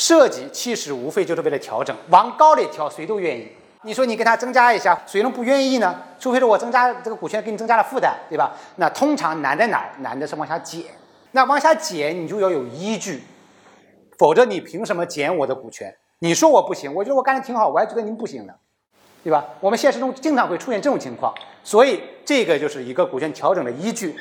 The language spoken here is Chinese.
设计其实无非就是为了调整，往高里调。谁都愿意，你说你给他增加一下，谁能不愿意呢？除非是我增加这个股权，给你增加了负担，对吧？那通常难在哪儿？难的是往下减。那往下减，你就要有依据，否则你凭什么减我的股权？你说我不行，我觉得我干的挺好，我还觉得您不行呢，对吧？我们现实中经常会出现这种情况，所以这个就是一个股权调整的依据。